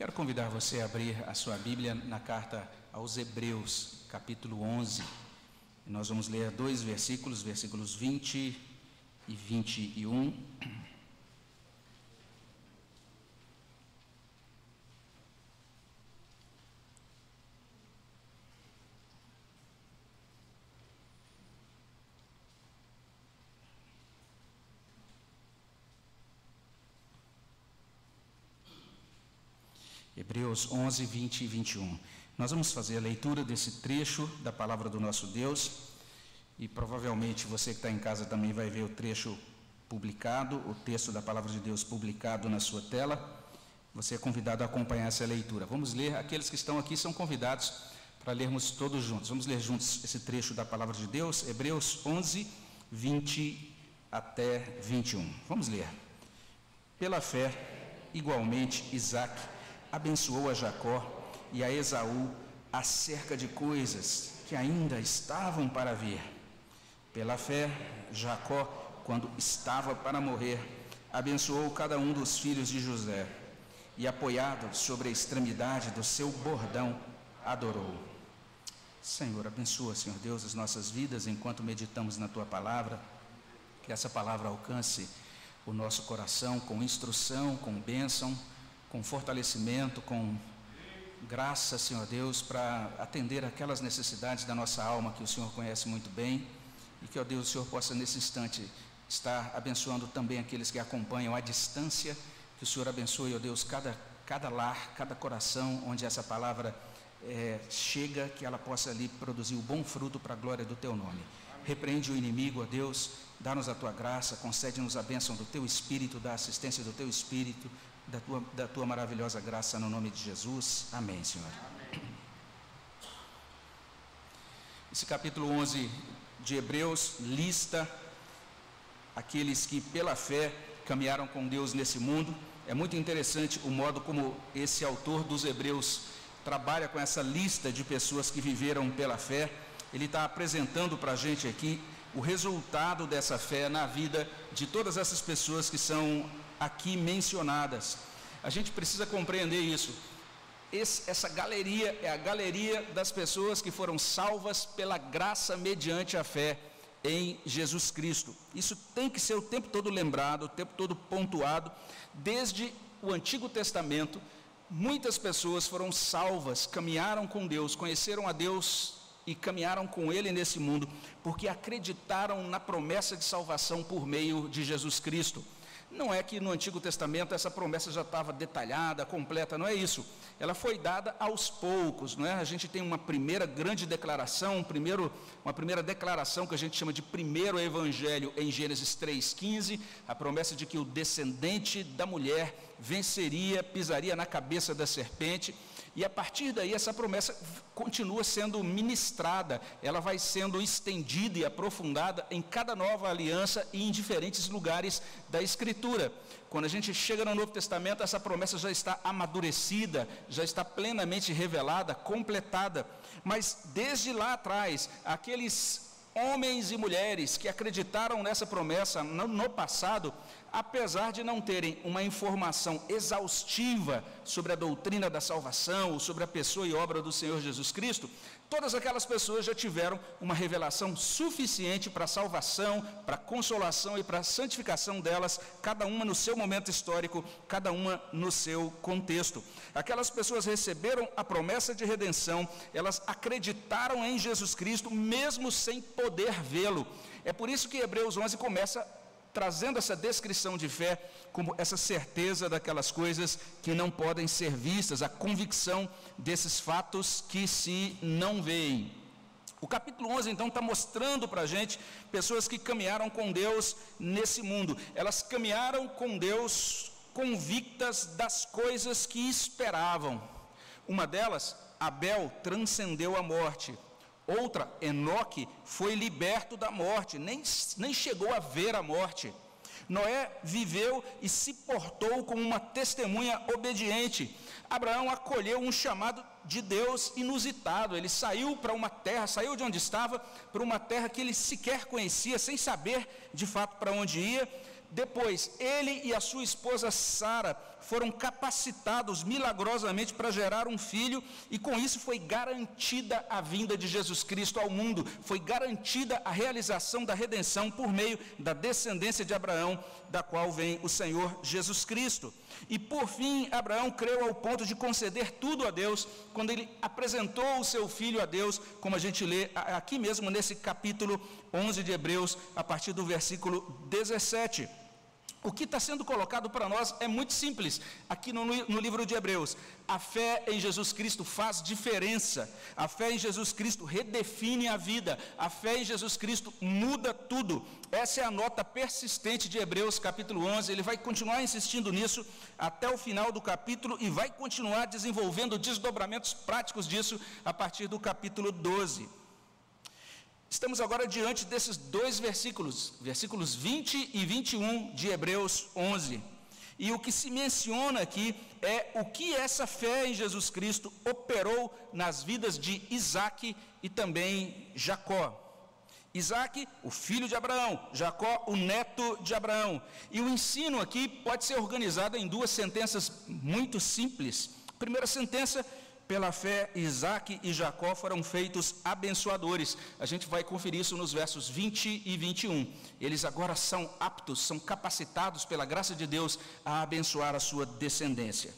Quero convidar você a abrir a sua Bíblia na carta aos Hebreus, capítulo 11. Nós vamos ler dois versículos, versículos 20 e 21. Hebreus 11, 20 e 21. Nós vamos fazer a leitura desse trecho da palavra do nosso Deus e provavelmente você que está em casa também vai ver o trecho publicado, o texto da palavra de Deus publicado na sua tela. Você é convidado a acompanhar essa leitura. Vamos ler, aqueles que estão aqui são convidados para lermos todos juntos. Vamos ler juntos esse trecho da palavra de Deus, Hebreus 11, 20 até 21. Vamos ler. Pela fé, igualmente, Isaac abençoou a Jacó e a Esaú acerca de coisas que ainda estavam para vir. Pela fé, Jacó, quando estava para morrer, abençoou cada um dos filhos de José e, apoiado sobre a extremidade do seu bordão, adorou. Senhor, abençoa, Senhor Deus, as nossas vidas enquanto meditamos na tua palavra, que essa palavra alcance o nosso coração com instrução, com bênção com fortalecimento, com graça, Senhor Deus, para atender aquelas necessidades da nossa alma que o Senhor conhece muito bem e que, ó Deus, o Senhor possa nesse instante estar abençoando também aqueles que acompanham à distância, que o Senhor abençoe, ó Deus, cada, cada lar, cada coração onde essa palavra é, chega, que ela possa ali produzir o bom fruto para a glória do Teu nome. Repreende o inimigo, ó Deus, dá-nos a Tua graça, concede-nos a bênção do Teu Espírito, da assistência do Teu Espírito, da tua, da tua maravilhosa graça no nome de Jesus. Amém, Senhor. Amém. Esse capítulo 11 de Hebreus lista aqueles que pela fé caminharam com Deus nesse mundo. É muito interessante o modo como esse autor dos Hebreus trabalha com essa lista de pessoas que viveram pela fé. Ele está apresentando para a gente aqui o resultado dessa fé na vida de todas essas pessoas que são aqui mencionadas. A gente precisa compreender isso. Esse, essa galeria é a galeria das pessoas que foram salvas pela graça mediante a fé em Jesus Cristo. Isso tem que ser o tempo todo lembrado, o tempo todo pontuado. Desde o Antigo Testamento, muitas pessoas foram salvas, caminharam com Deus, conheceram a Deus e caminharam com Ele nesse mundo, porque acreditaram na promessa de salvação por meio de Jesus Cristo. Não é que no Antigo Testamento essa promessa já estava detalhada, completa, não é isso. Ela foi dada aos poucos, não é? A gente tem uma primeira grande declaração, um primeiro, uma primeira declaração que a gente chama de primeiro evangelho em Gênesis 3:15, a promessa de que o descendente da mulher venceria, pisaria na cabeça da serpente. E a partir daí, essa promessa continua sendo ministrada, ela vai sendo estendida e aprofundada em cada nova aliança e em diferentes lugares da Escritura. Quando a gente chega no Novo Testamento, essa promessa já está amadurecida, já está plenamente revelada, completada. Mas desde lá atrás, aqueles homens e mulheres que acreditaram nessa promessa no, passado, apesar de não terem uma informação exaustiva sobre a doutrina da salvação, sobre a pessoa e obra do Senhor Jesus Cristo, todas aquelas pessoas já tiveram uma revelação suficiente para a salvação, para a consolação e para a santificação delas, cada uma no seu momento histórico, cada uma no seu contexto. Aquelas pessoas receberam a promessa de redenção, elas acreditaram em Jesus Cristo, mesmo sem poder vê-lo. É por isso que Hebreus 11 começa trazendo essa descrição de fé como essa certeza daquelas coisas que não podem ser vistas, a convicção desses fatos que se não veem. O capítulo 11 então está mostrando para a gente pessoas que caminharam com Deus nesse mundo, elas caminharam com Deus convictas das coisas que esperavam. Uma delas, Abel transcendeu a morte, Outra, Enoque foi liberto da morte, nem, nem chegou a ver a morte. Noé viveu e se portou como uma testemunha obediente. Abraão acolheu um chamado de Deus inusitado. Ele saiu para uma terra, saiu de onde estava, para uma terra que ele sequer conhecia, sem saber de fato para onde ia. Depois, ele e a sua esposa Sara foram capacitados milagrosamente para gerar um filho, e com isso foi garantida a vinda de Jesus Cristo ao mundo, foi garantida a realização da redenção por meio da descendência de Abraão, da qual vem o Senhor Jesus Cristo. E por fim, Abraão creu ao ponto de conceder tudo a Deus, quando ele apresentou o seu filho a Deus, como a gente lê aqui mesmo nesse capítulo 11 de Hebreus, a partir do versículo 17. O que está sendo colocado para nós é muito simples, aqui no, no, livro de Hebreus. A fé em Jesus Cristo faz diferença, a fé em Jesus Cristo redefine a vida, a fé em Jesus Cristo muda tudo. Essa é a nota persistente de Hebreus, capítulo 11. Ele vai continuar insistindo nisso até o final do capítulo e vai continuar desenvolvendo desdobramentos práticos disso a partir do capítulo 12. Estamos agora diante desses dois versículos, versículos 20 e 21 de Hebreus 11. E o que se menciona aqui é o que essa fé em Jesus Cristo operou nas vidas de Isaac e também Jacó. Isaac, o filho de Abraão, Jacó, o neto de Abraão. E o ensino aqui pode ser organizado em duas sentenças muito simples. Primeira sentença, pela fé, Isaac e Jacó foram feitos abençoadores. A gente vai conferir isso nos versos 20 e 21. Eles agora são aptos, são capacitados pela graça de Deus a abençoar a sua descendência.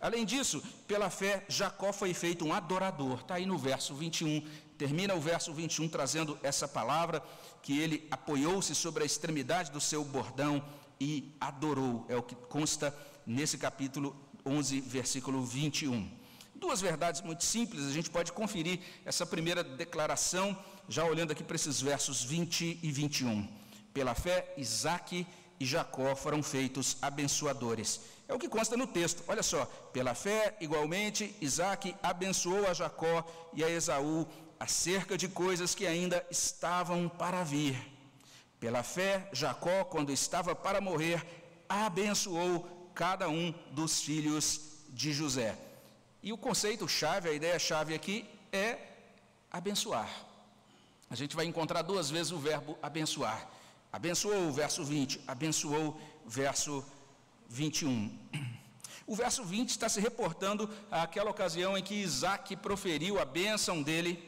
Além disso, pela fé, Jacó foi feito um adorador. Está aí no verso 21. Termina o verso 21 trazendo essa palavra, que ele apoiou-se sobre a extremidade do seu bordão e adorou. É o que consta nesse capítulo 11, versículo 21. Duas verdades muito simples, a gente pode conferir essa primeira declaração, já olhando aqui para esses versos 20 e 21. Pela fé, Isaac e Jacó foram feitos abençoadores. É o que consta no texto. Olha só, pela fé, igualmente, Isaac abençoou a Jacó e a Esaú acerca de coisas que ainda estavam para vir. Pela fé, Jacó, quando estava para morrer, abençoou cada um dos filhos de José. E o conceito chave, a ideia chave aqui é abençoar. A gente vai encontrar duas vezes o verbo abençoar. Abençoou, verso 20, abençoou, verso 21. O verso 20 está se reportando àquela ocasião em que Isaac proferiu a bênção dele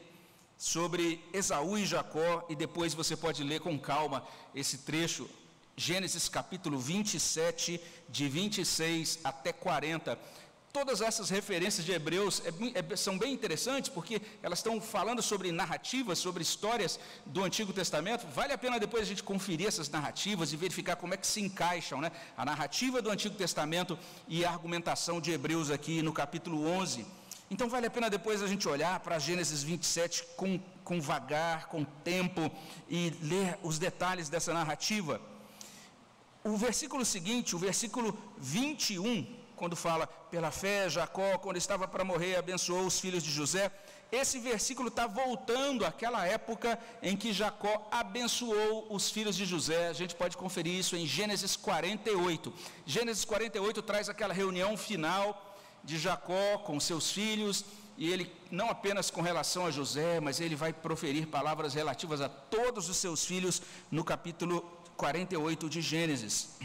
sobre Esaú e Jacó, e depois você pode ler com calma esse trecho, Gênesis capítulo 27, de 26 até 40. Todas essas referências de Hebreus é, é, são bem interessantes porque elas estão falando sobre narrativas, sobre histórias do Antigo Testamento. Vale a pena depois a gente conferir essas narrativas e verificar como é que se encaixam né? a narrativa do Antigo Testamento e a argumentação de Hebreus aqui no capítulo 11. Então vale a pena depois a gente olhar para Gênesis 27 com, com vagar, com tempo e ler os detalhes dessa narrativa. O versículo seguinte, o versículo 21, quando fala pela fé, Jacó, quando estava para morrer, abençoou os filhos de José. Esse versículo está voltando àquela época em que Jacó abençoou os filhos de José. A gente pode conferir isso em Gênesis 48. Gênesis 48 traz aquela reunião final de Jacó com seus filhos, e ele, não apenas com relação a José, mas ele vai proferir palavras relativas a todos os seus filhos no capítulo 48 de Gênesis.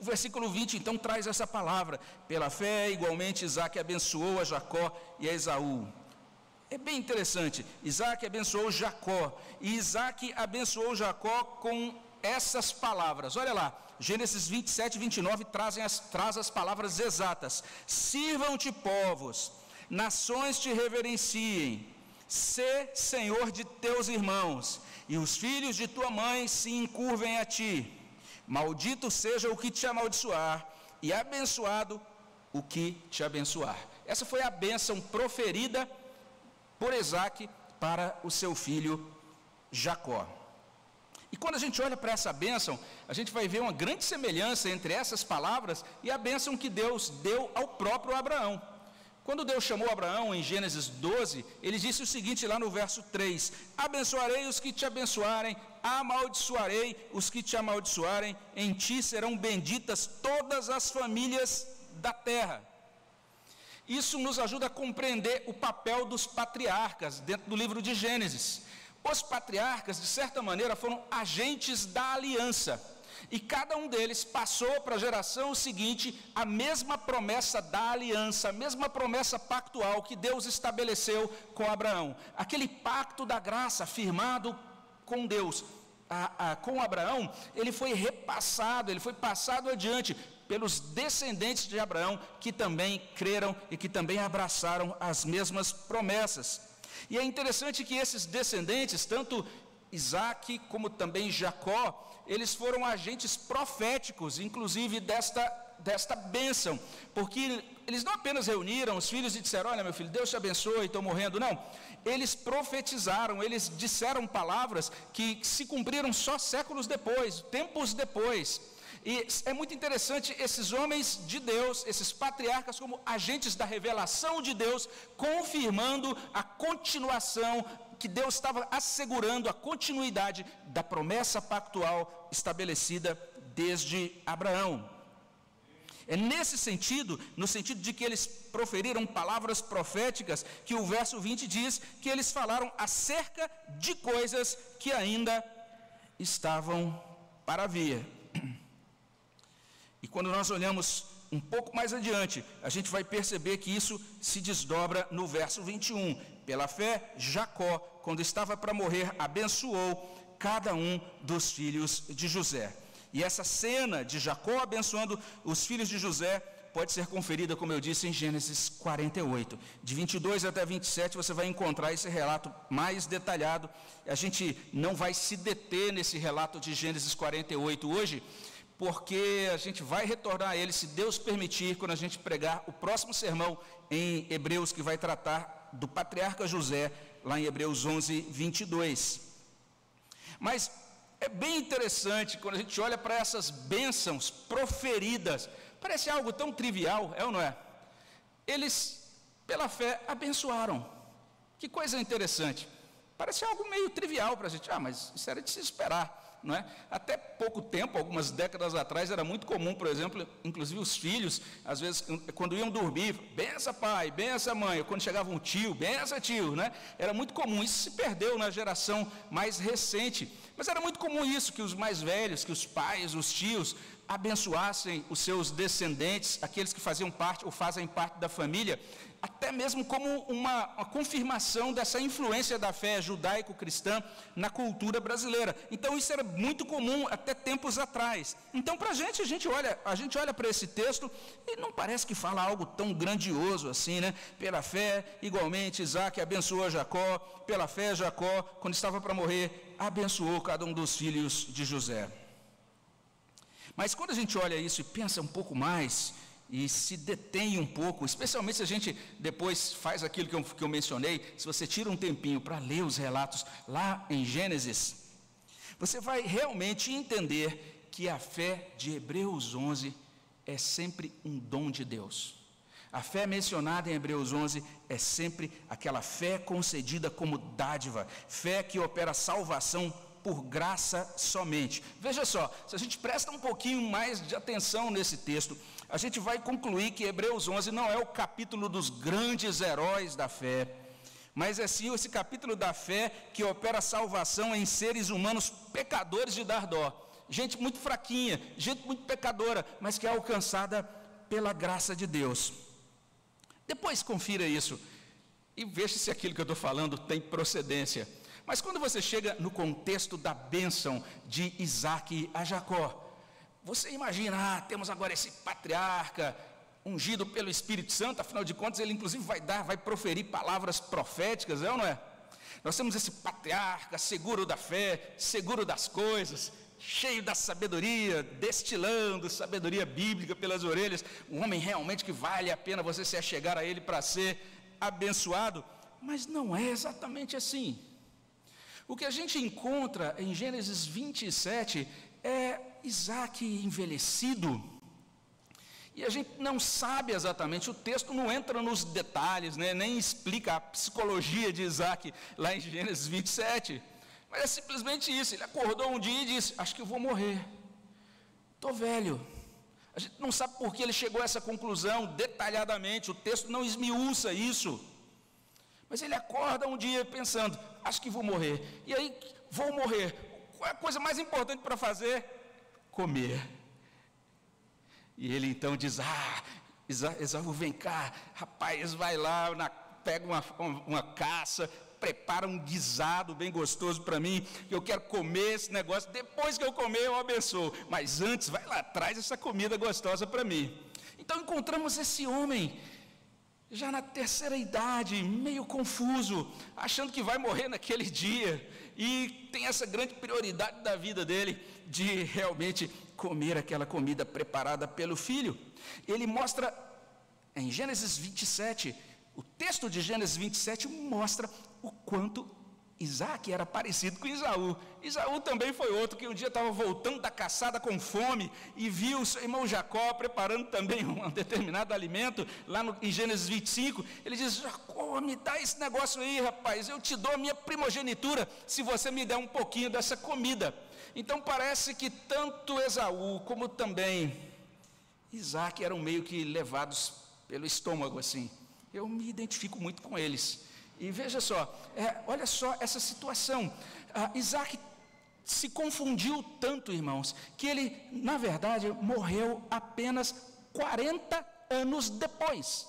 O versículo 20 então traz essa palavra: pela fé, igualmente Isaac abençoou a Jacó e a Esaú. É bem interessante. Isaac abençoou Jacó. E Isaac abençoou Jacó com essas palavras. Olha lá, Gênesis 27 e 29 trazem as, traz as palavras exatas: Sirvam-te povos, nações te reverenciem, sê senhor de teus irmãos, e os filhos de tua mãe se encurvem a ti. Maldito seja o que te amaldiçoar, e abençoado o que te abençoar. Essa foi a bênção proferida por Isaac para o seu filho Jacó. E quando a gente olha para essa bênção, a gente vai ver uma grande semelhança entre essas palavras e a bênção que Deus deu ao próprio Abraão. Quando Deus chamou Abraão em Gênesis 12, ele disse o seguinte lá no verso 3: Abençoarei os que te abençoarem, amaldiçoarei os que te amaldiçoarem, em ti serão benditas todas as famílias da terra. Isso nos ajuda a compreender o papel dos patriarcas dentro do livro de Gênesis. Os patriarcas, de certa maneira, foram agentes da aliança. E cada um deles passou para a geração seguinte a mesma promessa da aliança, a mesma promessa pactual que Deus estabeleceu com Abraão. Aquele pacto da graça firmado com Deus, a, a, com Abraão, ele foi repassado, ele foi passado adiante pelos descendentes de Abraão, que também creram e que também abraçaram as mesmas promessas. E é interessante que esses descendentes, tanto Isaac como também Jacó, eles foram agentes proféticos, inclusive desta, desta bênção, porque eles não apenas reuniram os filhos e disseram: Olha, meu filho, Deus te abençoe, estou morrendo. Não, eles profetizaram, eles disseram palavras que se cumpriram só séculos depois, tempos depois. E é muito interessante esses homens de Deus, esses patriarcas, como agentes da revelação de Deus, confirmando a continuação, que Deus estava assegurando a continuidade da promessa pactual estabelecida desde Abraão. É nesse sentido, no sentido de que eles proferiram palavras proféticas, que o verso 20 diz que eles falaram acerca de coisas que ainda estavam para vir. E quando nós olhamos um pouco mais adiante, a gente vai perceber que isso se desdobra no verso 21. Pela fé, Jacó, quando estava para morrer, abençoou cada um dos filhos de José. E essa cena de Jacó abençoando os filhos de José pode ser conferida, como eu disse, em Gênesis 48. De 22 até 27 você vai encontrar esse relato mais detalhado. A gente não vai se deter nesse relato de Gênesis 48 hoje, porque a gente vai retornar a ele, se Deus permitir, quando a gente pregar o próximo sermão em Hebreus, que vai tratar do patriarca José, lá em Hebreus 11, 22. Mas é bem interessante quando a gente olha para essas bênçãos proferidas, parece algo tão trivial, é ou não é? Eles, pela fé, abençoaram. Que coisa interessante. Parece algo meio trivial para a gente. Ah, mas isso era de se esperar. Não é? Até pouco tempo, algumas décadas atrás, era muito comum, por exemplo, inclusive os filhos, às vezes, quando iam dormir, bença pai, bença mãe, quando chegava um tio, bença tio, né? Era muito comum, isso se perdeu na geração mais recente, mas era muito comum isso, que os mais velhos, que os pais, os tios, abençoassem os seus descendentes, aqueles que faziam parte ou fazem parte da família, até mesmo como uma, uma confirmação dessa influência da fé judaico-cristã na cultura brasileira. Então isso era muito comum até tempos atrás. Então para a gente, a gente olha, a gente olha para esse texto e não parece que fala algo tão grandioso assim, né? Pela fé, igualmente, Isaac abençoou Jacó, pela fé, Jacó, quando estava para morrer, abençoou cada um dos filhos de José. Mas quando a gente olha isso e pensa um pouco mais, e se detém um pouco, especialmente se a gente depois faz aquilo que eu, que eu mencionei, se você tira um tempinho para ler os relatos lá em Gênesis, você vai realmente entender que a fé de Hebreus 11 é sempre um dom de Deus. A fé mencionada em Hebreus 11 é sempre aquela fé concedida como dádiva, fé que opera salvação por graça somente. Veja só, se a gente presta um pouquinho mais de atenção nesse texto, a gente vai concluir que Hebreus 11 não é o capítulo dos grandes heróis da fé, mas é sim esse capítulo da fé que opera salvação em seres humanos pecadores de dar dó. Gente muito fraquinha, gente muito pecadora, mas que é alcançada pela graça de Deus. Depois confira isso e veja se aquilo que eu estou falando tem procedência. Mas quando você chega no contexto da bênção de Isaac a Jacó, você imagina, ah, temos agora esse patriarca ungido pelo Espírito Santo, afinal de contas, ele inclusive vai dar, vai proferir palavras proféticas, é ou não é? Nós temos esse patriarca seguro da fé, seguro das coisas, cheio da sabedoria, destilando sabedoria bíblica pelas orelhas, um homem realmente que vale a pena você se achegar a ele para ser abençoado, mas não é exatamente assim. O que a gente encontra em Gênesis 27 é Isaac envelhecido. E a gente não sabe exatamente, o texto não entra nos detalhes, né, nem explica a psicologia de Isaac lá em Gênesis 27. Mas é simplesmente isso. Ele acordou um dia e disse: Acho que eu vou morrer. Estou velho. A gente não sabe por que ele chegou a essa conclusão detalhadamente, o texto não esmiuça isso. Mas ele acorda um dia pensando: Acho que vou morrer. E aí, vou morrer. Qual é a coisa mais importante para fazer? comer. E ele então diz: Ah, Esaú, vem cá, rapaz, vai lá, na, pega uma, uma caça, prepara um guisado bem gostoso para mim, eu quero comer esse negócio, depois que eu comer eu abençoo, mas antes vai lá, traz essa comida gostosa para mim. Então encontramos esse homem, já na terceira idade, meio confuso, achando que vai morrer naquele dia, e tem essa grande prioridade da vida dele, de realmente comer aquela comida preparada pelo filho. Ele mostra, em Gênesis 27, o texto de Gênesis 27 mostra o quanto Isaac era parecido com Isaú. Isaú também foi outro que um dia estava voltando da caçada com fome e viu seu irmão Jacó preparando também um determinado alimento, lá no, em Gênesis 25. Ele diz: Jacó, me dá esse negócio aí, rapaz, eu te dou a minha primogenitura se você me der um pouquinho dessa comida. Então parece que tanto Esaú como também Isaac eram meio que levados pelo estômago assim. Eu me identifico muito com eles. E veja só, é, olha só essa situação. Ah, Isaac se confundiu tanto, irmãos, que ele, na verdade, morreu apenas 40 anos depois.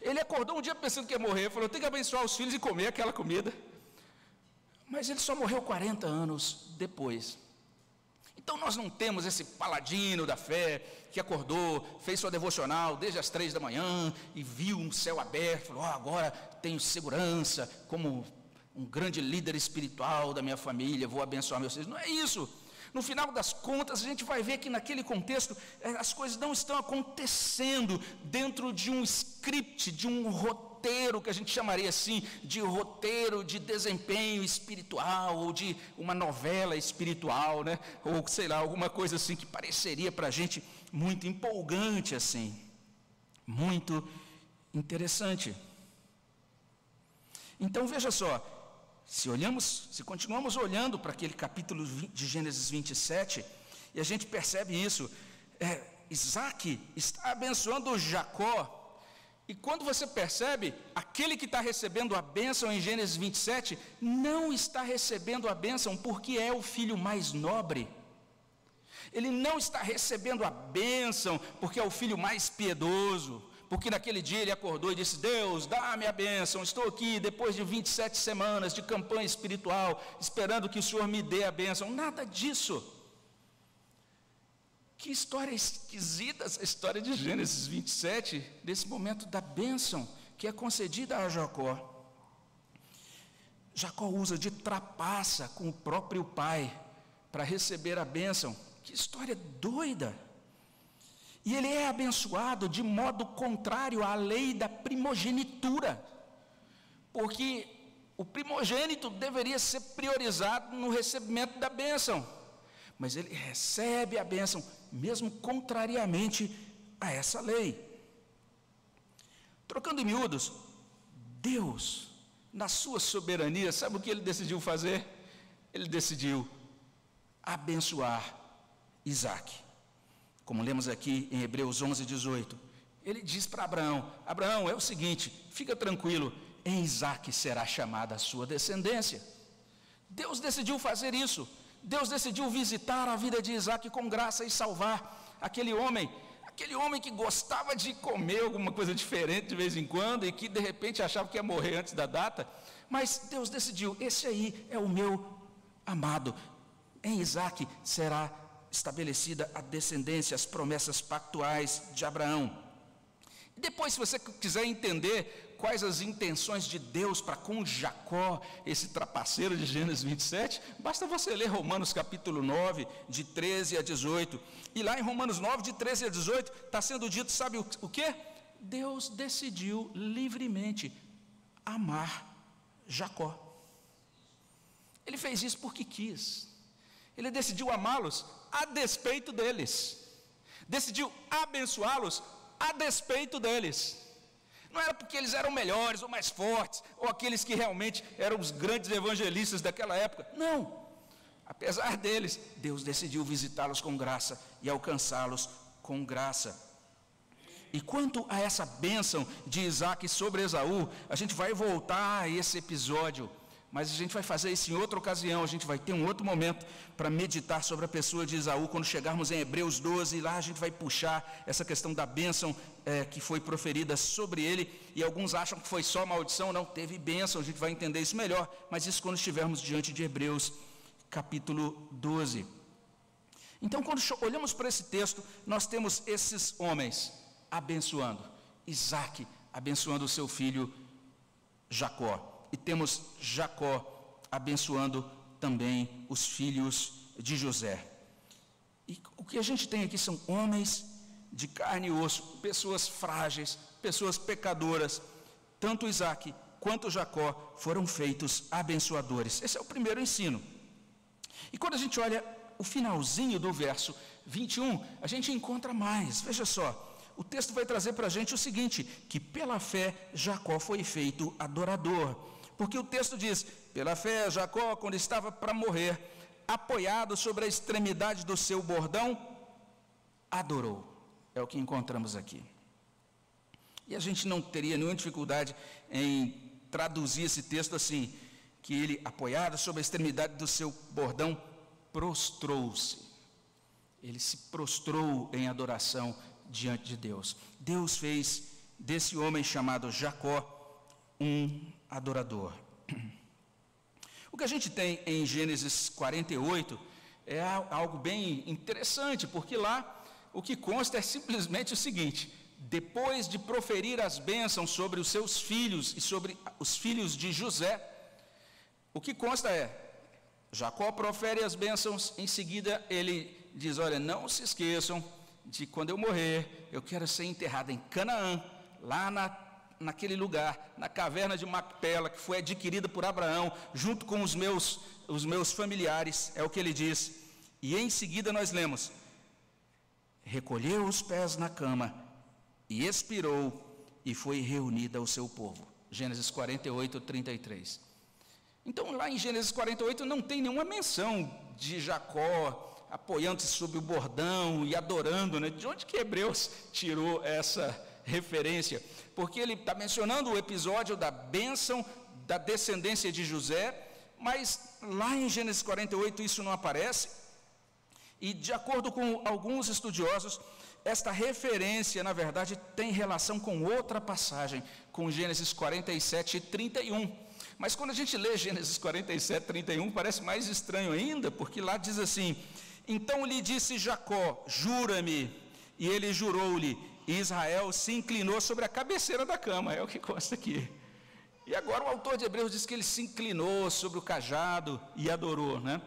Ele acordou um dia pensando que ia morrer, falou: tem que abençoar os filhos e comer aquela comida. Mas ele só morreu 40 anos depois. Então nós não temos esse paladino da fé que acordou, fez sua devocional desde as três da manhã e viu um céu aberto, falou: oh, agora tenho segurança como um grande líder espiritual da minha família, vou abençoar meus filhos. Não é isso. No final das contas, a gente vai ver que naquele contexto eh, as coisas não estão acontecendo dentro de um script, de um roteiro roteiro que a gente chamaria assim de roteiro de desempenho espiritual ou de uma novela espiritual, né? Ou sei lá, alguma coisa assim que pareceria para a gente muito empolgante assim, muito interessante. Então veja só, se olhamos, se continuamos olhando para aquele capítulo de Gênesis 27 e a gente percebe isso, é, Isaac está abençoando Jacó e quando você percebe, aquele que está recebendo a bênção em Gênesis 27, não está recebendo a bênção porque é o filho mais nobre. Ele não está recebendo a bênção porque é o filho mais piedoso. Porque naquele dia ele acordou e disse: Deus, dá-me a bênção. Estou aqui depois de 27 semanas de campanha espiritual, esperando que o Senhor me dê a bênção. Nada disso. Que história esquisita essa história de Gênesis 27, desse momento da bênção que é concedida a Jacó. Jacó usa de trapaça com o próprio pai para receber a bênção. Que história doida! E ele é abençoado de modo contrário à lei da primogenitura, porque o primogênito deveria ser priorizado no recebimento da bênção, mas ele recebe a bênção mesmo contrariamente a essa lei. Trocando em miúdos, Deus, na sua soberania, sabe o que ele decidiu fazer? Ele decidiu abençoar Isaac. Como lemos aqui em Hebreus 11, 18. Ele diz para Abraão: Abraão, é o seguinte, fica tranquilo, em Isaac será chamada a sua descendência. Deus decidiu fazer isso. Deus decidiu visitar a vida de Isaac com graça e salvar aquele homem, aquele homem que gostava de comer alguma coisa diferente de vez em quando e que de repente achava que ia morrer antes da data, mas Deus decidiu: esse aí é o meu amado. Em Isaac será estabelecida a descendência, as promessas pactuais de Abraão. Depois, se você quiser entender quais as intenções de Deus para com Jacó, esse trapaceiro de Gênesis 27, basta você ler Romanos capítulo 9, de 13 a 18. E lá em Romanos 9, de 13 a 18, está sendo dito, sabe o, que? Deus decidiu livremente amar Jacó. Ele fez isso porque quis. Ele decidiu amá-los a despeito deles. Decidiu abençoá-los a despeito deles. Não era porque eles eram melhores ou mais fortes, ou aqueles que realmente eram os grandes evangelistas daquela época. Não. Apesar deles, Deus decidiu visitá-los com graça e alcançá-los com graça. E quanto a essa bênção de Isaac sobre Esaú, a gente vai voltar a esse episódio Mas a gente vai fazer isso em outra ocasião, a gente vai ter um outro momento para meditar sobre a pessoa de Isaú. Quando chegarmos em Hebreus 12, lá a gente vai puxar essa questão da bênção é, que foi proferida sobre ele. E alguns acham que foi só maldição, não, teve bênção, a gente vai entender isso melhor. Mas isso quando estivermos diante de Hebreus capítulo 12. Então, quando olhamos para esse texto, nós temos esses homens abençoando. Isaac abençoando o seu filho Jacó e temos Jacó abençoando também os filhos de José. E o que a gente tem aqui são homens de carne e osso, pessoas frágeis, pessoas pecadoras. Tanto Isaac quanto Jacó foram feitos abençoadores. Esse é o primeiro ensino. E quando a gente olha o finalzinho do verso 21, a gente encontra mais. Veja só, o texto vai trazer para a gente o seguinte: que pela fé Jacó foi feito adorador. Porque o texto diz: pela fé, Jacó, quando estava para morrer, apoiado sobre a extremidade do seu bordão, adorou. É o que encontramos aqui. E a gente não teria nenhuma dificuldade em traduzir esse texto assim: que ele, apoiado sobre a extremidade do seu bordão, prostrou-se. Ele se prostrou em adoração diante de Deus. Deus fez desse homem chamado Jacó um adorador. O que a gente tem em Gênesis 48 é algo bem interessante, porque lá o que consta é simplesmente o seguinte: depois de proferir as bênçãos sobre os seus filhos e sobre os filhos de José, o que consta é: Jacó profere as bênçãos, em seguida ele diz: Olha, não se esqueçam de quando eu morrer, eu quero ser enterrado em Canaã, lá na naquele lugar, na caverna de Macpela, que foi adquirida por Abraão, junto com os meus, os meus familiares, é o que ele diz. E em seguida nós lemos: recolheu os pés na cama e expirou, e foi reunida ao seu povo. Gênesis 48, 33. Então, lá em Gênesis 48 não tem nenhuma menção de Jacó apoiando-se sobre o bordão e adorando, né? De onde que Hebreus tirou essa referência? porque ele está mencionando o episódio da bênção da descendência de José, mas lá em Gênesis 48 isso não aparece. E de acordo com alguns estudiosos, esta referência, na verdade, tem relação com outra passagem, com Gênesis 47 e 31. Mas quando a gente lê Gênesis 47, 31, parece mais estranho ainda, porque lá diz assim: Então lhe disse Jacó: Jura-me. E ele jurou-lhe: e Israel se inclinou sobre a cabeceira da cama, é o que consta aqui. E agora o autor de Hebreus diz que ele se inclinou sobre o cajado e adorou, né?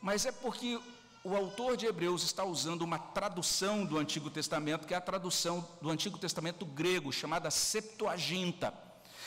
Mas é porque o autor de Hebreus está usando uma tradução do Antigo Testamento, que é a tradução do Antigo Testamento grego, chamada Septuaginta.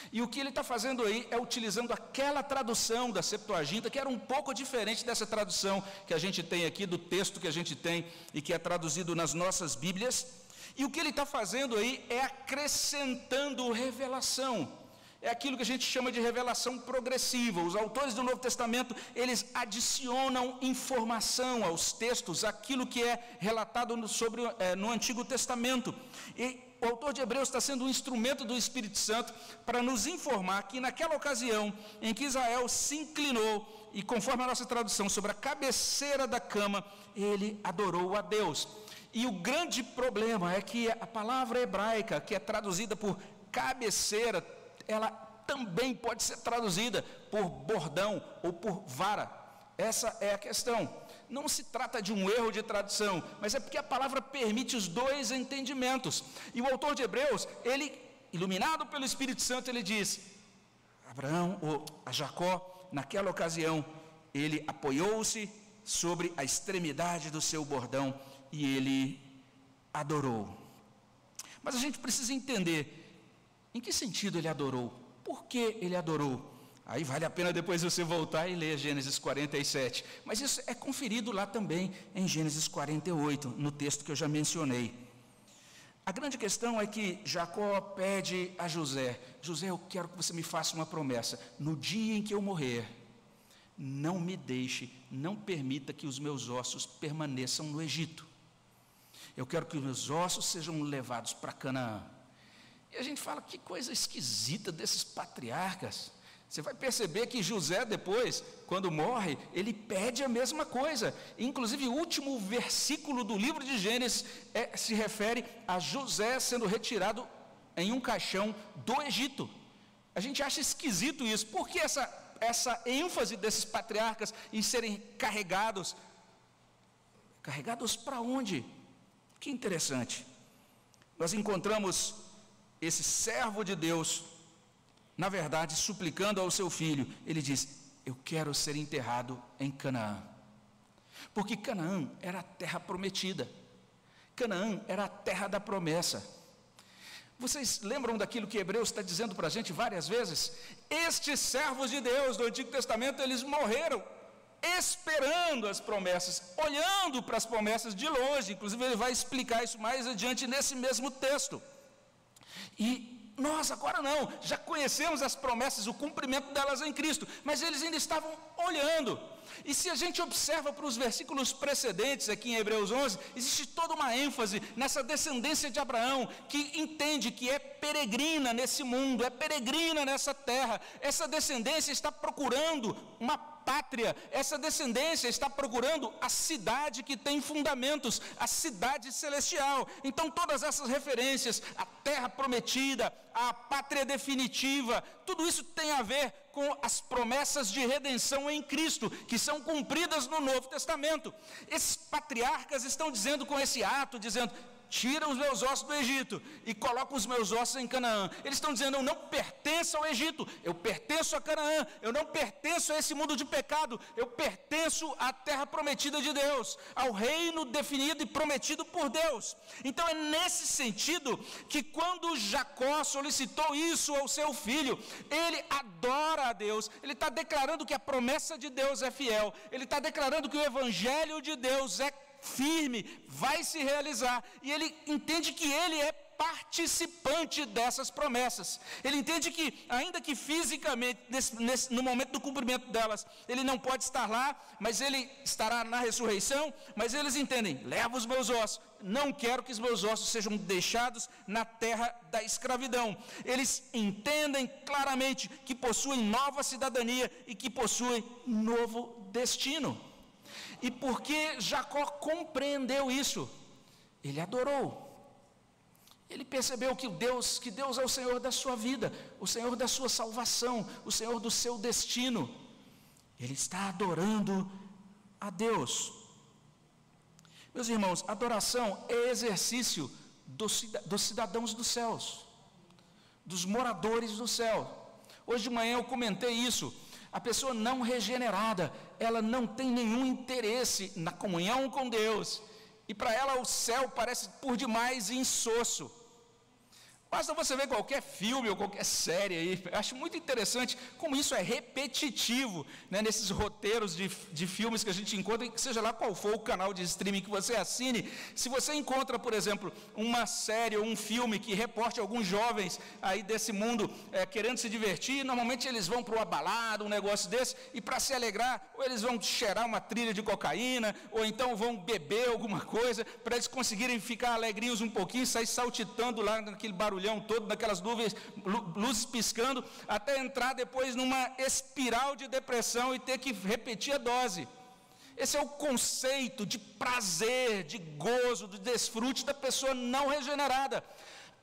E o que ele está fazendo aí é utilizando aquela tradução da Septuaginta, que era um pouco diferente dessa tradução que a gente tem aqui, do texto que a gente tem e que é traduzido nas nossas Bíblias. E o que ele está fazendo aí é acrescentando revelação. É aquilo que a gente chama de revelação progressiva. Os autores do Novo Testamento, eles adicionam informação aos textos, aquilo que é relatado no, sobre, é, no Antigo Testamento. E o autor de Hebreus está sendo um instrumento do Espírito Santo para nos informar que naquela ocasião em que Israel se inclinou, e conforme a nossa tradução, sobre a cabeceira da cama, ele adorou a Deus. E o grande problema é que a palavra hebraica, que é traduzida por cabeceira, ela também pode ser traduzida por bordão ou por vara. Essa é a questão. Não se trata de um erro de tradução, mas é porque a palavra permite os dois entendimentos. E o autor de Hebreus, ele, iluminado pelo Espírito Santo, ele diz: Abraão, ou a Jacó, naquela ocasião, ele apoiou-se sobre a extremidade do seu bordão e ele adorou. Mas a gente precisa entender em que sentido ele adorou, por que ele adorou. Aí vale a pena depois você voltar e ler Gênesis 47. Mas isso é conferido lá também em Gênesis 48, no texto que eu já mencionei. A grande questão é que Jacó pede a José: José, eu quero que você me faça uma promessa. No dia em que eu morrer, não me deixe, não permita que os meus ossos permaneçam no Egito. Eu quero que os meus ossos sejam levados para Canaã. E a gente fala, que coisa esquisita desses patriarcas. Você vai perceber que José, depois, quando morre, ele pede a mesma coisa. Inclusive, o último versículo do livro de Gênesis é, se refere a José sendo retirado em um caixão do Egito. A gente acha esquisito isso. Por que essa, essa ênfase desses patriarcas em serem carregados? Carregados para onde? Que interessante. Nós encontramos esse servo de Deus na verdade, suplicando ao seu filho, ele diz: Eu quero ser enterrado em Canaã. Porque Canaã era a terra prometida, Canaã era a terra da promessa. Vocês lembram daquilo que Hebreus está dizendo para a gente várias vezes? Estes servos de Deus do Antigo Testamento, eles morreram esperando as promessas, olhando para as promessas de longe. Inclusive, ele vai explicar isso mais adiante nesse mesmo texto. E nós agora não, já conhecemos as promessas, o cumprimento delas em Cristo, mas eles ainda estavam olhando. E se a gente observa para os versículos precedentes aqui em Hebreus 11, existe toda uma ênfase nessa descendência de Abraão, que entende que é peregrina nesse mundo, é peregrina nessa terra. Essa descendência está procurando uma pátria, essa descendência está procurando a cidade que tem fundamentos, a cidade celestial. Então, todas essas referências, a terra prometida, a pátria definitiva, tudo isso tem a ver com as promessas de redenção em Cristo, que são cumpridas no Novo Testamento. Esses patriarcas estão dizendo com esse ato, dizendo: tira os meus ossos do Egito e coloca os meus ossos em Canaã. Eles estão dizendo: eu não pertenço ao Egito, eu pertenço a Canaã, eu não pertenço a esse mundo de pecado, eu pertenço à terra prometida de Deus, ao reino definido e prometido por Deus. Então é nesse sentido que quando Jacó solicitou isso ao seu filho, ele adora a Deus, ele está declarando que a promessa de Deus é fiel, ele está declarando que o evangelho de Deus é firme, vai se realizar. E ele entende que ele é participante dessas promessas. Ele entende que, ainda que fisicamente, nesse, nesse, no momento do cumprimento delas, ele não pode estar lá, mas ele estará na ressurreição. Mas eles entendem: leva os meus ossos. Não quero que os meus ossos sejam deixados na terra da escravidão. Eles entendem claramente que possuem nova cidadania e que possuem novo destino. E porque Jacó compreendeu isso, ele adorou. Ele percebeu que Deus, que Deus é o Senhor da sua vida, o Senhor da sua salvação, o Senhor do seu destino. Ele está adorando a Deus. Meus irmãos, adoração é exercício dos, cidadãos dos céus, dos moradores do céu. Hoje de manhã eu comentei isso. A pessoa não regenerada, ela não tem nenhum interesse na comunhão com Deus. E para ela o céu parece por demais insosso. Basta você ver qualquer filme ou qualquer série aí, eu acho muito interessante como isso é repetitivo né, nesses roteiros de, de filmes que a gente encontra, seja lá qual for o canal de streaming que você assine. Se você encontra, por exemplo, uma série ou um filme que reporte alguns jovens aí desse mundo é, querendo se divertir, normalmente eles vão para uma balada, um negócio desse, e para se alegrar, ou eles vão cheirar uma trilha de cocaína, ou então vão beber alguma coisa, para eles conseguirem ficar alegrinhos um pouquinho, sair saltitando lá naquele barulho barulhão todo, daquelas nuvens, luzes piscando, até entrar depois numa espiral de depressão e ter que repetir a dose. Esse é o conceito de prazer, de gozo, de desfrute da pessoa não regenerada.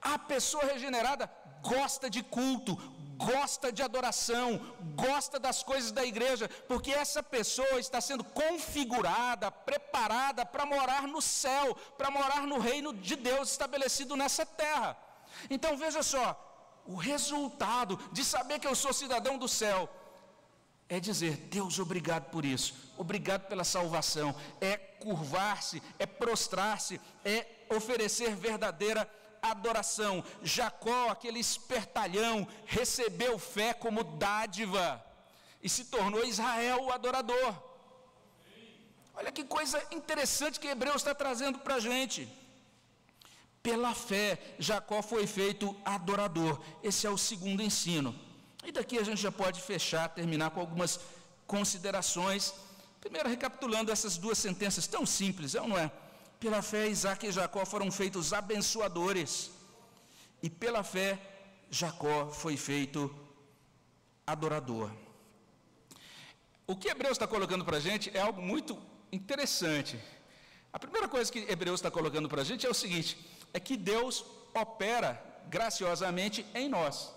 A pessoa regenerada gosta de culto, gosta de adoração, gosta das coisas da igreja, porque essa pessoa está sendo configurada, preparada para morar no céu, para morar no reino de Deus estabelecido nessa terra. Então veja só, o resultado de saber que eu sou cidadão do céu é dizer: Deus, obrigado por isso, obrigado pela salvação, é curvar-se, é prostrar-se, é oferecer verdadeira adoração. Jacó, aquele espertalhão, recebeu fé como dádiva e se tornou Israel o adorador. Olha que coisa interessante que Hebreus está trazendo para a gente. Pela fé, Jacó foi feito adorador. Esse é o segundo ensino. E daqui a gente já pode fechar, terminar com algumas considerações. Primeiro, recapitulando essas duas sentenças tão simples, é não é? Pela fé, Isaac e Jacó foram feitos abençoadores. E pela fé, Jacó foi feito adorador. O que Hebreus está colocando para a gente é algo muito interessante. A primeira coisa que Hebreus está colocando para a gente é o seguinte: é que Deus opera graciosamente em nós.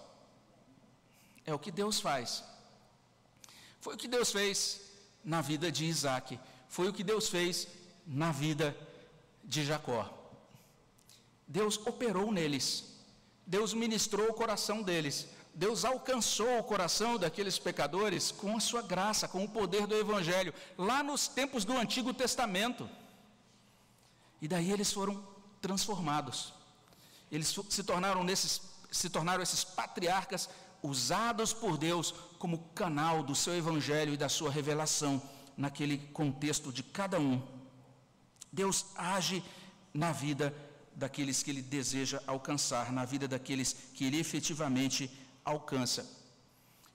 É o que Deus faz. Foi o que Deus fez na vida de Isaac. Foi o que Deus fez na vida de Jacó. Deus operou neles. Deus ministrou o coração deles. Deus alcançou o coração daqueles pecadores com a sua graça, com o poder do Evangelho, lá nos tempos do Antigo Testamento. E daí eles foram transformados. Eles se tornaram nesses, se tornaram esses patriarcas usados por Deus como canal do seu evangelho e da sua revelação naquele contexto de cada um. Deus age na vida daqueles que ele deseja alcançar, na vida daqueles que ele efetivamente alcança.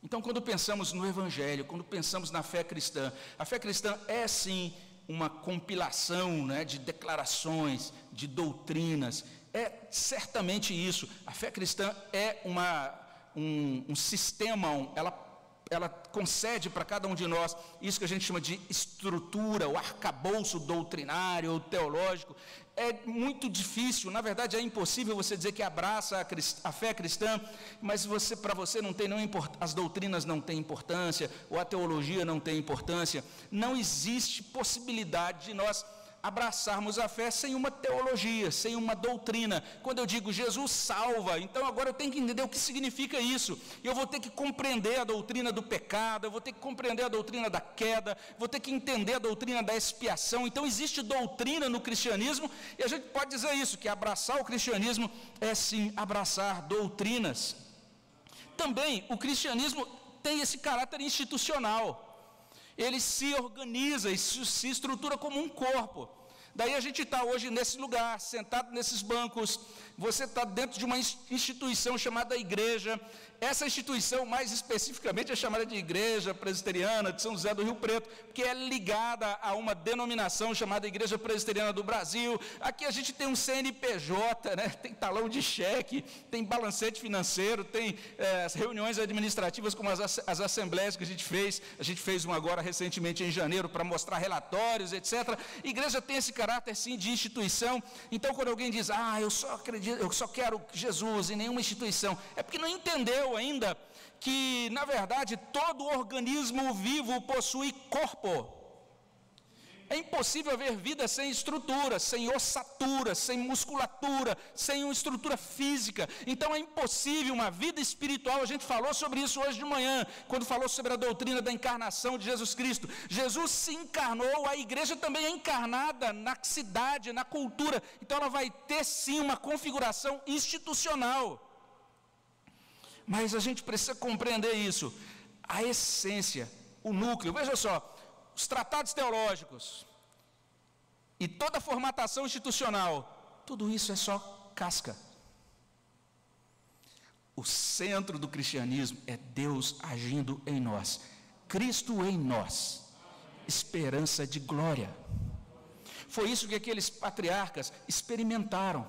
Então, quando pensamos no Evangelho, quando pensamos na fé cristã, a fé cristã é sim uma compilação né, de declarações, de doutrinas, é certamente isso. A fé cristã é uma, um, um sistema, ela ela concede para cada um de nós isso que a gente chama de estrutura, o arcabouço doutrinário ou teológico. É muito difícil, na verdade é impossível você dizer que abraça a, a fé cristã, mas você para você não tem não as doutrinas não têm importância, ou a teologia não tem importância. Não existe possibilidade de nós abraçarmos a fé sem uma teologia, sem uma doutrina. Quando eu digo Jesus salva, então agora eu tenho que entender o que significa isso. Eu vou ter que compreender a doutrina do pecado, eu vou ter que compreender a doutrina da queda, vou ter que entender a doutrina da expiação. Então existe doutrina no cristianismo e a gente pode dizer isso, que abraçar o cristianismo é sim abraçar doutrinas. Também o cristianismo tem esse caráter institucional ele se organiza e se estrutura como um corpo. Daí a gente está hoje nesse lugar, sentado nesses bancos, você está dentro de uma instituição chamada igreja. Essa instituição, mais especificamente, é chamada de Igreja Presbiteriana de São José do Rio Preto, que é ligada a uma denominação chamada Igreja Presbiteriana do Brasil. Aqui a gente tem um CNPJ, né? tem talão de cheque, tem balancete financeiro, tem é, reuniões administrativas como as, as assembleias que a gente fez. A gente fez uma agora recentemente em janeiro para mostrar relatórios, etc. A igreja tem esse caráter sim de instituição. Então, quando alguém diz, ah, eu só acredito eu só quero Jesus e nenhuma instituição. É porque não entendeu ainda que, na verdade, todo organismo vivo possui corpo. É impossível haver vida sem estrutura, sem ossatura, sem musculatura, sem uma estrutura física. Então é impossível uma vida espiritual. A gente falou sobre isso hoje de manhã, quando falou sobre a doutrina da encarnação de Jesus Cristo. Jesus se encarnou, a igreja também é encarnada na cidade, na cultura. Então ela vai ter sim uma configuração institucional. Mas a gente precisa compreender isso. A essência, o núcleo. Veja só, os tratados teológicos e toda a formatação institucional, tudo isso é só casca. O centro do cristianismo é Deus agindo em nós, Cristo em nós, esperança de glória. Foi isso que aqueles patriarcas experimentaram,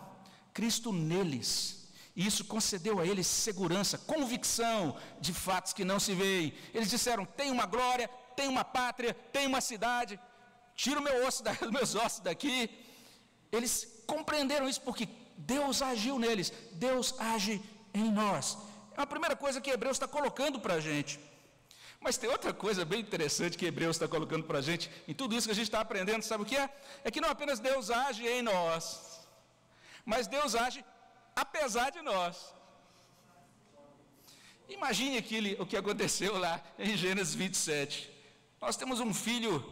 Cristo neles. E isso concedeu a eles segurança, convicção de fatos que não se veem. Eles disseram: tem uma glória, tem uma pátria, tem uma cidade, tira meu osso, os meus ossos daqui. Eles compreenderam isso porque Deus agiu neles, Deus age em nós. É a primeira coisa que Hebreus está colocando para a gente. Mas tem outra coisa bem interessante que Hebreus está colocando para a gente, em tudo isso que a gente está aprendendo, sabe o que é? É que não apenas Deus age em nós, mas Deus age apesar de nós. Imagine aquele, o que aconteceu lá em Gênesis 27. Nós temos um filho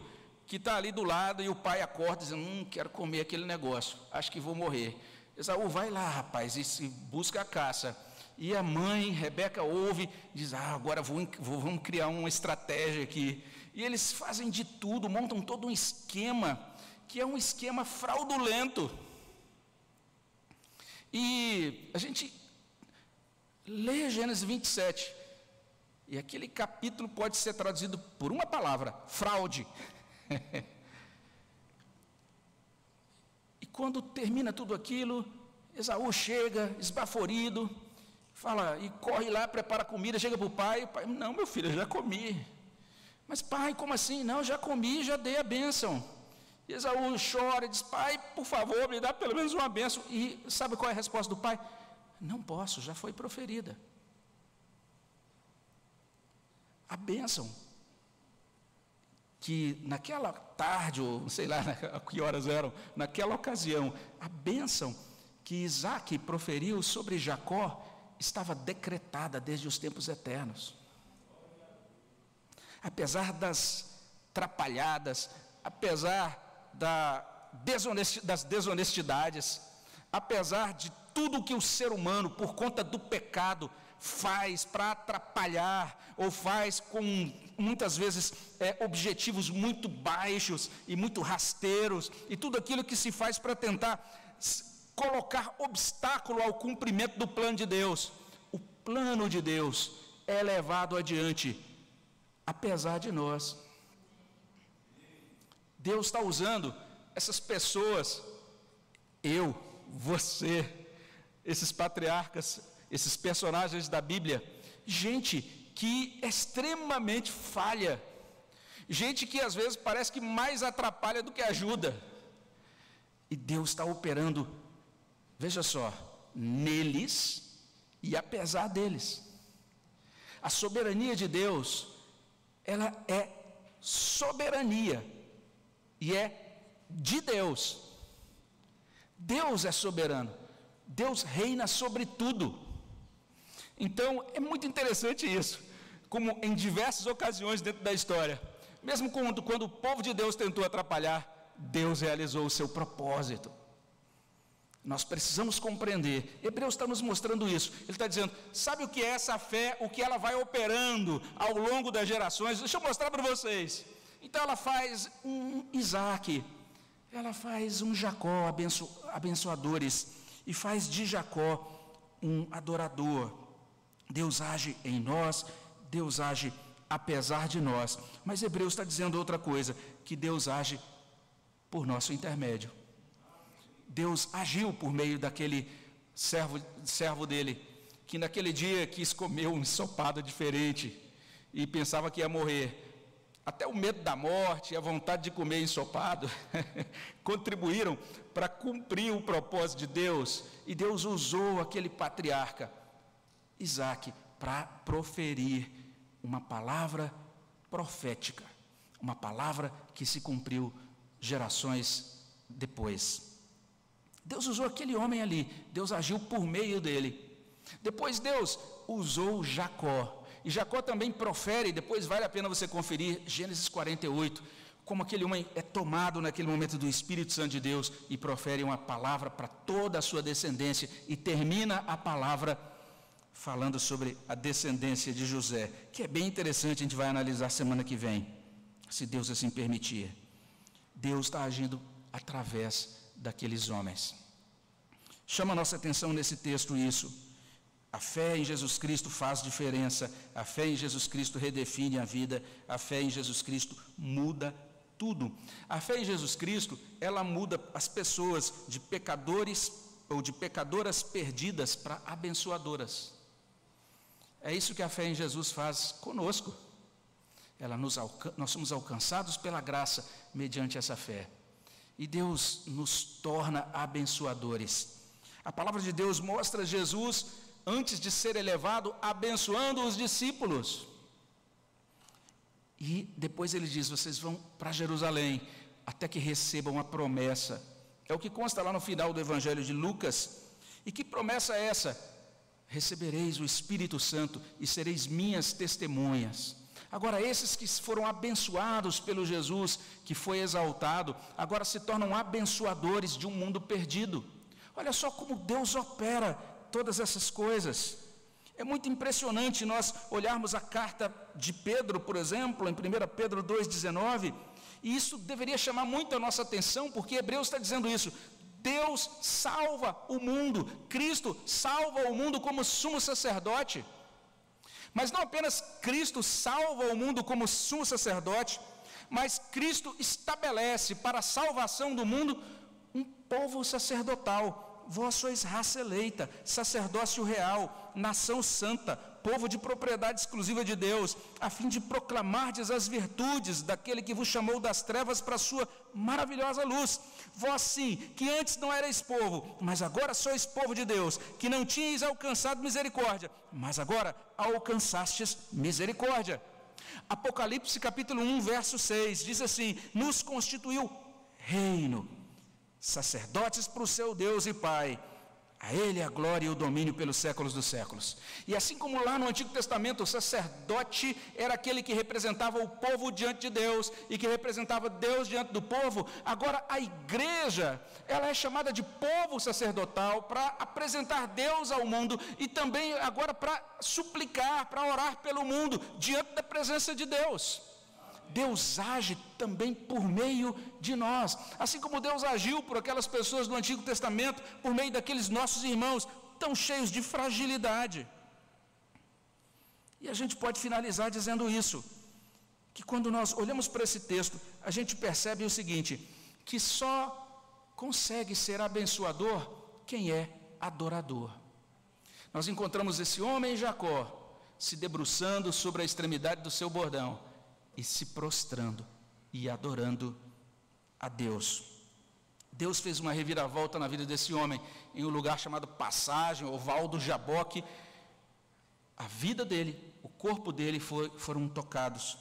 que está ali do lado e o pai acorda dizendo: Hum, quero comer aquele negócio, acho que vou morrer. Esaú, vai lá, rapaz, e se busca a caça. E a mãe, Rebeca, ouve, diz: Ah, agora vou, vou, vamos criar uma estratégia aqui. E eles fazem de tudo, montam todo um esquema, que é um esquema fraudulento. E a gente lê Gênesis 27. E aquele capítulo pode ser traduzido por uma palavra: fraude. e quando termina tudo aquilo, Esaú chega esbaforido, fala e corre lá, prepara comida, chega para o pai, o pai, não, meu filho, eu já comi. Mas pai, como assim? Não, já comi, já dei a bênção. E Esaú chora e diz: Pai, por favor, me dá pelo menos uma bênção. E sabe qual é a resposta do pai? Não posso, já foi proferida. A bênção que naquela tarde, ou sei lá que horas eram, naquela ocasião, a bênção que Isaac proferiu sobre Jacó estava decretada desde os tempos eternos. Apesar das trapalhadas, apesar da das desonestidades, apesar de tudo que o ser humano, por conta do pecado, faz para atrapalhar, ou faz com muitas vezes é, objetivos muito baixos e muito rasteiros, e tudo aquilo que se faz para tentar colocar obstáculo ao cumprimento do plano de Deus. O plano de Deus é levado adiante, apesar de nós. Deus está usando essas pessoas, eu, você, esses patriarcas, esses personagens da Bíblia, gente que é extremamente falha, gente que às vezes parece que mais atrapalha do que ajuda, e Deus está operando, veja só, neles e apesar deles. A soberania de Deus, ela é soberania e é de Deus. Deus é soberano. Deus reina sobre tudo. Então, é muito interessante isso, como em diversas ocasiões dentro da história, mesmo quando, quando o povo de Deus tentou atrapalhar, Deus realizou o seu propósito. Nós precisamos compreender. Hebreus está nos mostrando isso. Ele está dizendo: sabe o que é essa fé? O que ela vai operando ao longo das gerações? Deixa eu mostrar para vocês. Então ela faz um Isaac, ela faz um Jacó abenço, abençoadores, e faz de Jacó um adorador. Deus age em nós, Deus age apesar de nós. Mas Hebreus está dizendo outra coisa: que Deus age por nosso intermédio. Deus agiu por meio daquele servo, servo dele, que naquele dia quis comer um ensopado diferente e pensava que ia morrer. Até o medo da morte e a vontade de comer ensopado contribuíram para cumprir o propósito de Deus. E Deus usou aquele patriarca Isaac para proferir uma palavra profética, uma palavra que se cumpriu gerações depois. Deus usou aquele homem ali, Deus agiu por meio dele. Depois Deus usou Jacó. E Jacó também profere, depois vale a pena você conferir Gênesis 48, como aquele homem é tomado naquele momento do Espírito Santo de Deus e profere uma palavra para toda a sua descendência e termina a palavra falando sobre a descendência de José, que é bem interessante, a gente vai analisar semana que vem, se Deus assim permitir. Deus está agindo através daqueles homens. Chama a nossa atenção nesse texto isso. A fé em Jesus Cristo faz diferença, a fé em Jesus Cristo redefine a vida, a fé em Jesus Cristo muda tudo. A fé em Jesus Cristo, ela muda as pessoas de pecadores ou de pecadoras perdidas para abençoadoras. É isso que a fé em Jesus faz conosco. Ela nos nós somos alcançados pela graça mediante essa fé. E Deus nos torna abençoadores. A palavra de Deus mostra Jesus, antes de ser elevado, abençoando os discípulos. E depois ele diz: vocês vão para Jerusalém, até que recebam a promessa. É o que consta lá no final do Evangelho de Lucas. E que promessa é essa? recebereis o Espírito Santo e sereis minhas testemunhas. Agora, esses que foram abençoados pelo Jesus, que foi exaltado, agora se tornam abençoadores de um mundo perdido. Olha só como Deus opera todas essas coisas. É muito impressionante nós olharmos a carta de Pedro, por exemplo, em 1 Pedro 2,19, e isso deveria chamar muito a nossa atenção, porque Hebreus está dizendo isso. Deus salva o mundo, Cristo salva o mundo como sumo sacerdote. Mas não apenas Cristo salva o mundo como sumo sacerdote, mas Cristo estabelece para a salvação do mundo um povo sacerdotal, vós sois raça eleita, sacerdócio real, nação santa, povo de propriedade exclusiva de Deus, a fim de proclamardes as virtudes daquele que vos chamou das trevas para a sua maravilhosa luz. Vós sim, que antes não erais povo, mas agora sois povo de Deus, que não tinhais alcançado misericórdia, mas agora alcançastes misericórdia. Apocalipse capítulo 1, verso 6 diz assim: Nos constituiu reino, sacerdotes para o seu Deus e Pai a Ele a glória e o domínio pelos séculos dos séculos. E assim como lá no Antigo Testamento o sacerdote era aquele que representava o povo diante de Deus e que representava Deus diante do povo, agora a igreja, ela é chamada de povo sacerdotal para apresentar Deus ao mundo e também agora para suplicar, para orar pelo mundo diante da presença de Deus. Deus age também por meio de nós. Assim como Deus agiu por aquelas pessoas do Antigo Testamento, por meio daqueles nossos irmãos tão cheios de fragilidade. E a gente pode finalizar dizendo isso: que quando nós olhamos para esse texto, a gente percebe o seguinte: que só consegue ser abençoador quem é adorador. Nós encontramos esse homem Jacó se debruçando sobre a extremidade do seu bordão e se prostrando e adorando a Deus. Deus fez uma reviravolta na vida desse homem em um lugar chamado Passagem, ou Val do Jaboque. A vida dele, o corpo dele foi, foram tocados.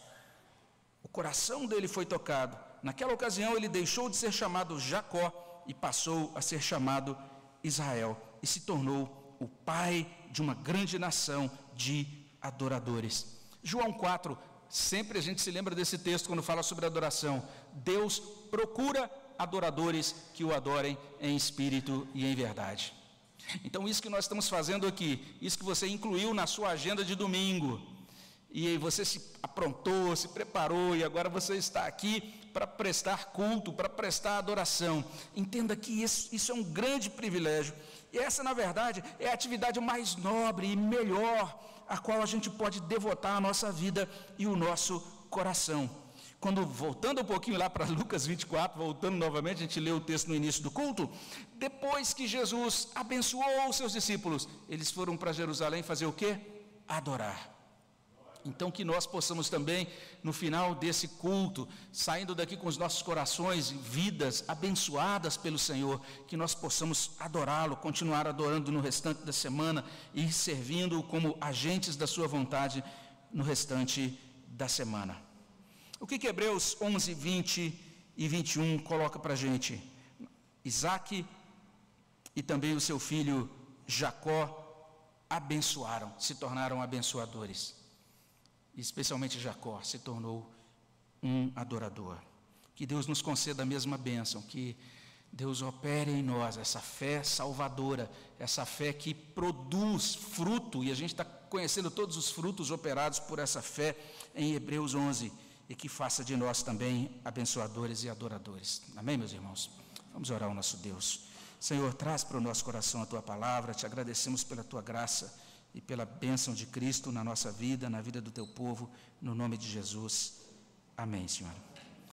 O coração dele foi tocado. Naquela ocasião ele deixou de ser chamado Jacó e passou a ser chamado Israel e se tornou o pai de uma grande nação de adoradores. João 4, Sempre a gente se lembra desse texto quando fala sobre adoração. Deus procura adoradores que o adorem em espírito e em verdade. Então, isso que nós estamos fazendo aqui, isso que você incluiu na sua agenda de domingo, e você se aprontou, se preparou, e agora você está aqui para prestar culto, para prestar adoração. Entenda que isso, isso é um grande privilégio. E essa, na verdade, é a atividade mais nobre e melhor a qual a gente pode devotar a nossa vida e o nosso coração. Quando, voltando um pouquinho lá para Lucas 24, voltando novamente, a gente lê o texto no início do culto. Depois que Jesus abençoou os seus discípulos, eles foram para Jerusalém fazer o quê? Adorar. Então, que nós possamos também, no final desse culto, saindo daqui com os nossos corações, vidas abençoadas pelo Senhor, que nós possamos adorá-lo, continuar adorando no restante da semana e servindo como agentes da Sua vontade no restante da semana. O que, que Hebreus 11, 20 e 21 coloca para a gente? Isaac e também o seu filho Jacó abençoaram, se tornaram abençoadores especialmente Jacó, se tornou um adorador. Que Deus nos conceda a mesma bênção, que Deus opere em nós essa fé salvadora, essa fé que produz fruto, e a gente está conhecendo todos os frutos operados por essa fé em Hebreus 11, e que faça de nós também abençoadores e adoradores. Amém, meus irmãos? Vamos orar ao nosso Deus. Senhor, traz para o nosso coração a tua palavra, te agradecemos pela tua graça e pela bênção de Cristo na nossa vida, na vida do teu povo, no nome de Jesus. Amém, Senhor.